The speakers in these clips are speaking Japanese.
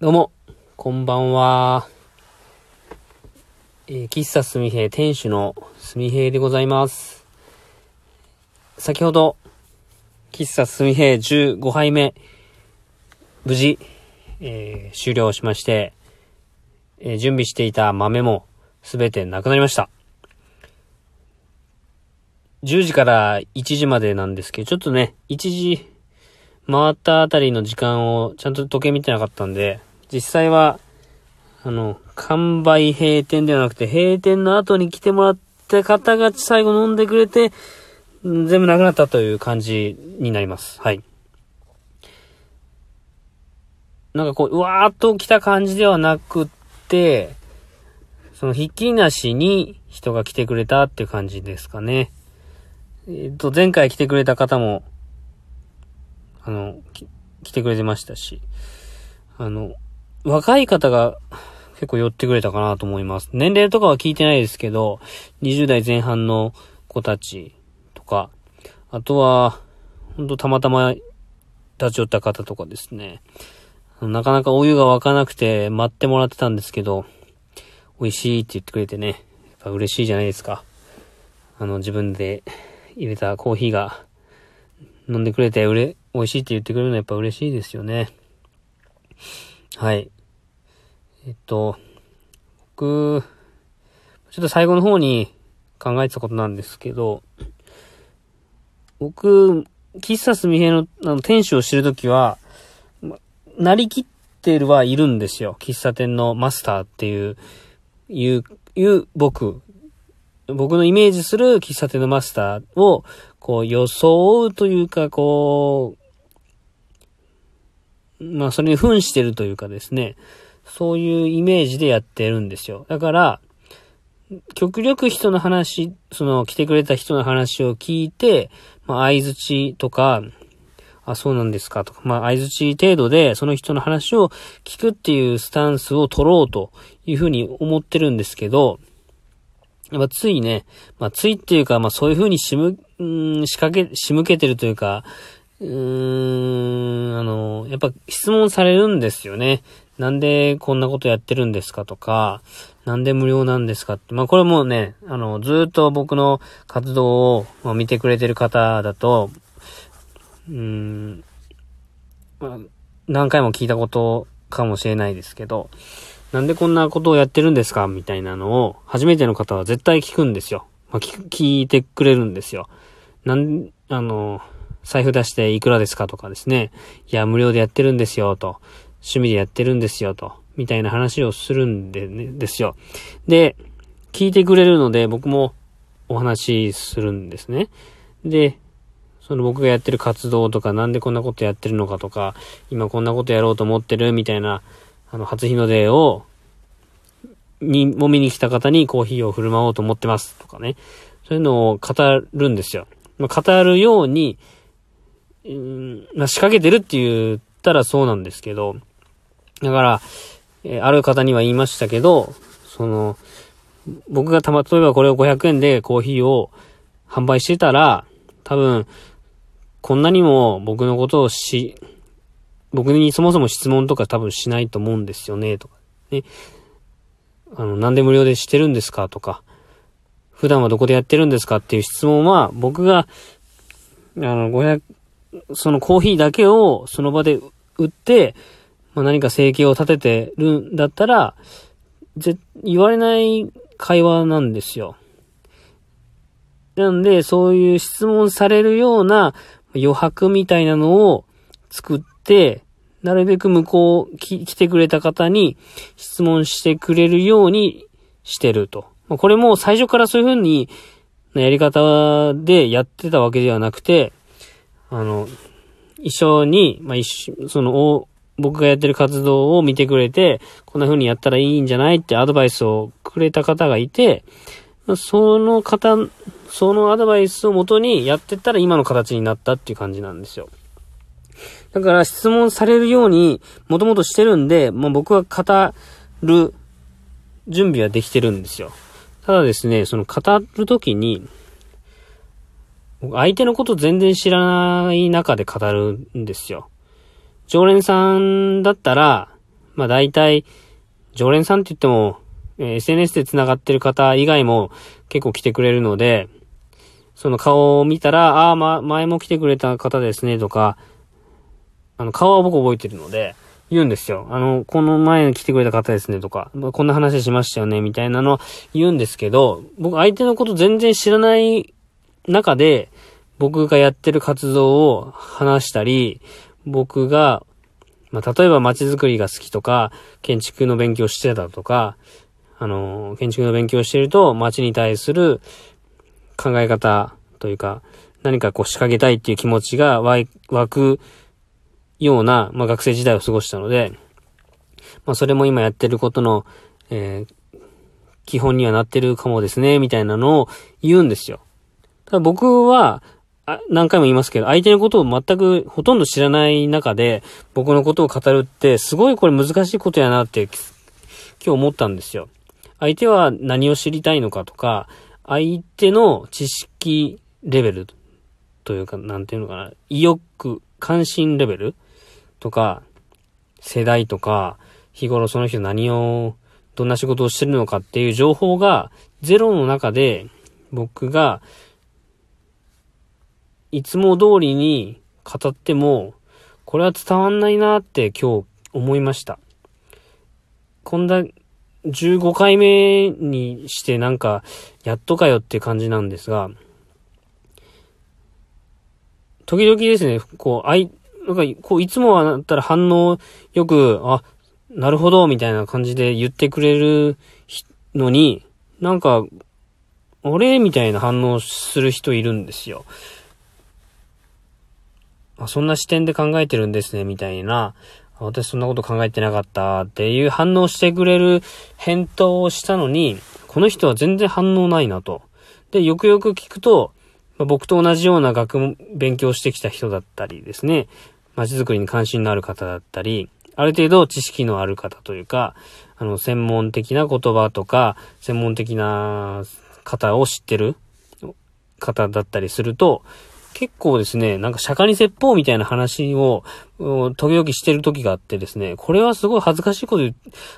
どうも、こんばんは。えー、喫茶すみへい店主のすみへいでございます。先ほど、喫茶すみへい15杯目、無事、えー、終了しまして、えー、準備していた豆もすべてなくなりました。10時から1時までなんですけど、ちょっとね、1時回ったあたりの時間をちゃんと時計見てなかったんで、実際は、あの、完売閉店ではなくて、閉店の後に来てもらった方が最後飲んでくれて、全部なくなったという感じになります。はい。なんかこう、うわーっと来た感じではなくって、その、ひっきりなしに人が来てくれたっていう感じですかね。えっ、と、前回来てくれた方も、あの、来てくれてましたし、あの、若い方が結構寄ってくれたかなと思います。年齢とかは聞いてないですけど、20代前半の子たちとか、あとは、ほんとたまたま立ち寄った方とかですね。なかなかお湯が沸かなくて待ってもらってたんですけど、美味しいって言ってくれてね、やっぱ嬉しいじゃないですか。あの、自分で入れたコーヒーが飲んでくれてうれ、美味しいって言ってくれるのはやっぱ嬉しいですよね。はい。えっと、僕、ちょっと最後の方に考えてたことなんですけど、僕、喫茶すみへのあの店主を知るときは、なりきってるはいるんですよ。喫茶店のマスターっていう、いう、いう僕。僕のイメージする喫茶店のマスターを、こう、装うというか、こう、まあそれに扮してるというかですね、そういうイメージでやってるんですよ。だから、極力人の話、その来てくれた人の話を聞いて、まあ相づちとか、あ、そうなんですかとか、まあ相づち程度でその人の話を聞くっていうスタンスを取ろうというふうに思ってるんですけど、やっぱついね、まあついっていうか、まあそういうふうに仕む、ん仕掛け、仕向けてるというか、うーん、あの、やっぱ質問されるんですよね。なんでこんなことやってるんですかとか、なんで無料なんですかって。まあこれもね、あの、ずっと僕の活動を、ま、見てくれてる方だと、うーん、まあ、何回も聞いたことかもしれないですけど、なんでこんなことをやってるんですか？みたいなのを、初めての方は絶対聞くんですよ。まあ、聞いてくれるんですよ。なん、あの、財布出していくらですかとかですね。いや、無料でやってるんですよ、と。趣味でやってるんですよ、と。みたいな話をするんでね、ですよ。で、聞いてくれるので、僕もお話しするんですね。で、その僕がやってる活動とか、なんでこんなことやってるのかとか、今こんなことやろうと思ってる？みたいな、あの、初日の出を、に、もみに来た方にコーヒーを振る舞おうと思ってますとかね。そういうのを語るんですよ。まあ、語るように、うん、まあ、仕掛けてるって言ったらそうなんですけど、だから、え、ある方には言いましたけど、その、僕がたま、例えばこれを500円でコーヒーを販売してたら、多分、こんなにも僕のことをし、僕にそもそも質問とか多分しないと思うんですよね、とか。ね。あの、なんで無料でしてるんですかとか、普段はどこでやってるんですかっていう質問は、僕が、あの、500、そのコーヒーだけをその場で売って、まあ、何か生計を立ててるんだったら、ぜ、言われない会話なんですよ。なんで、そういう質問されるような余白みたいなのを作って、なるべく向こう、来てくれた方に質問してくれるようにしてると。これも最初からそういう風に、やり方でやってたわけではなくて、あの、一緒に、まあ、一緒、その、僕がやってる活動を見てくれて、こんな風にやったらいいんじゃないってアドバイスをくれた方がいて、その方、そのアドバイスをもとにやってったら今の形になったっていう感じなんですよ。だから質問されるようにもともとしてるんで、もう僕は語る準備はできてるんですよ。ただですね、その語るときに、相手のこと全然知らない中で語るんですよ。常連さんだったら、まあ大体、常連さんって言っても、え、SNS で繋がってる方以外も結構来てくれるので、その顔を見たら、ああ、ま、前も来てくれた方ですね、とか、あの、顔は僕覚えてるので、言うんですよ。あの、この前に来てくれた方ですね、とか、まあこんな話しましたよね、みたいなの言うんですけど、僕相手のこと全然知らない中で、僕がやってる活動を話したり、僕が、まあ、例えば街づくりが好きとか、建築の勉強してたとか、あの、建築の勉強してると、街に対する考え方というか、何かこう仕掛けたいっていう気持ちが湧くような、まあ、学生時代を過ごしたので、まあ、それも今やってることの、えー、基本にはなってるかもですね、みたいなのを言うんですよ。ただ僕は、何回も言いますけど、相手のことを全くほとんど知らない中で、僕のことを語るって、すごいこれ難しいことやなって、今日思ったんですよ。相手は何を知りたいのかとか、相手の知識レベルというか、なんていうのかな、意欲、関心レベルとか、世代とか、日頃その人何を、どんな仕事をしてるのかっていう情報がゼロの中で僕がいつも通りに語っても、これは伝わんないなって今日思いました。こんな15回目にしてなんか、やっとかよって感じなんですが、時々ですね、こう、あい、なんか、こう、いつもはだったら反応よく、あ、なるほど、みたいな感じで言ってくれるのに、なんか、俺みたいな反応する人いるんですよ。あ、そんな視点で考えてるんですね、みたいな。私そんなこと考えてなかったっていう反応してくれる返答をしたのに、この人は全然反応ないなと。で、よくよく聞くと、まあ、僕と同じような学問、勉強してきた人だったりですね、街づくりに関心のある方だったり、ある程度知識のある方というか、あの、専門的な言葉とか、専門的な方を知ってる方だったりすると、結構ですね、なんか釈迦に説法みたいな話を、時々してる時があってですね、これはすごい恥ずかしいこと、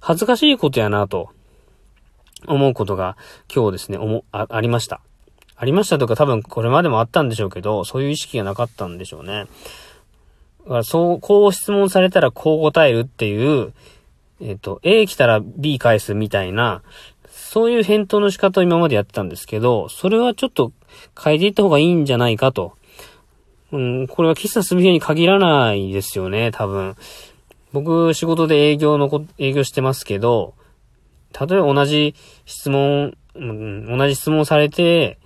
恥ずかしいことやなと、思うことが今日ですね、思、あ、ありました。ありましたとか多分これまでもあったんでしょうけど、そういう意識がなかったんでしょうね。そう、こう質問されたらこう答えるっていう、えっ、と、A 来たら B 返すみたいな、そういう返答の仕方を今までやってたんですけど、それはちょっと変えていった方がいいんじゃないかと。うん、これは喫茶すみへに限らないですよね、多分。僕、仕事で営業のこ、営業してますけど、例えば同じ質問、うん、同じ質問されて、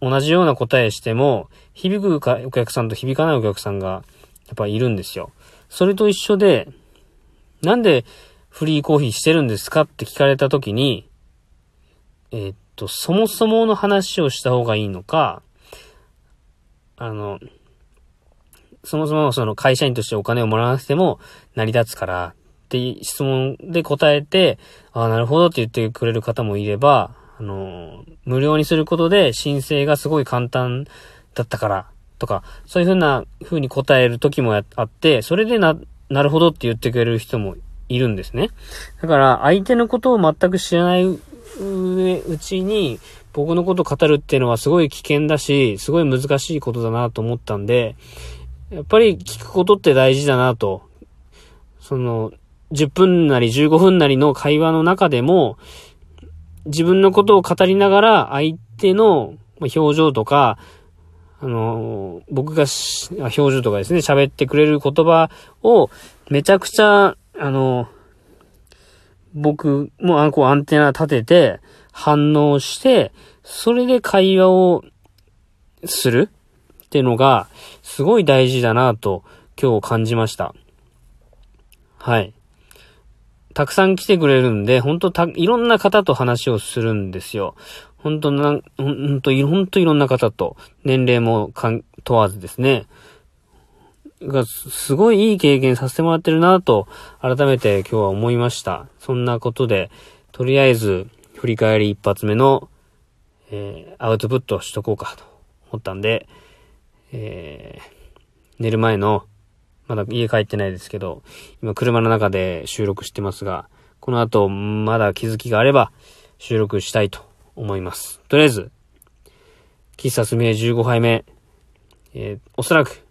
同じような答えしても、響くかお客さんと響かないお客さんが、やっぱいるんですよ。それと一緒で、なんでフリーコーヒーしてるんですかって聞かれたときに、えー、っと、そもそもの話をした方がいいのか、あの、そもそもその会社員としてお金をもらわなくても成り立つからって質問で答えて、ああ、なるほどって言ってくれる方もいれば、あの、無料にすることで申請がすごい簡単だったからとか、そういうふうな風に答える時もあって、それでな、なるほどって言ってくれる人もいるんですね。だから相手のことを全く知らないうちに僕のことを語るっていうのはすごい危険だし、すごい難しいことだなと思ったんで、やっぱり聞くことって大事だなと。その、10分なり15分なりの会話の中でも、自分のことを語りながら相手の表情とか、あの、僕が表情とかですね、喋ってくれる言葉をめちゃくちゃ、あの、僕もあこうアンテナ立てて反応して、それで会話をするってのがすごい大事だなと今日感じました。はい。たくさん来てくれるんで、ほんとた、いろんな方と話をするんですよ。ほんとなん、ほんと、ほんといろんな方と、年齢もかん問わずですね。が、すごいいい経験させてもらってるなと、改めて今日は思いました。そんなことで、とりあえず、振り返り一発目の、えー、アウトプットしとこうかと思ったんで、えー、寝る前のまだ家帰ってないですけど、今車の中で収録してますが、この後まだ気づきがあれば収録したいと思います。とりあえず、喫茶すみえ15杯目、えー、おそらく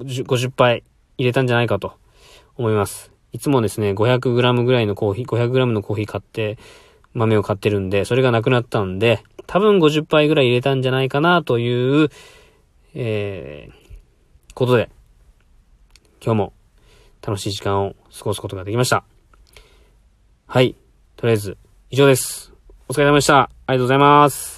50杯入れたんじゃないかと思います。いつもですね、500g ぐらいのコーヒー、500g のコーヒー買って、豆を買ってるんで、それがなくなったんで、多分50杯ぐらい入れたんじゃないかなという、えー、ことで、今日も楽しい時間を過ごすことができました。はい。とりあえず、以上です。お疲れ様でした。ありがとうございます。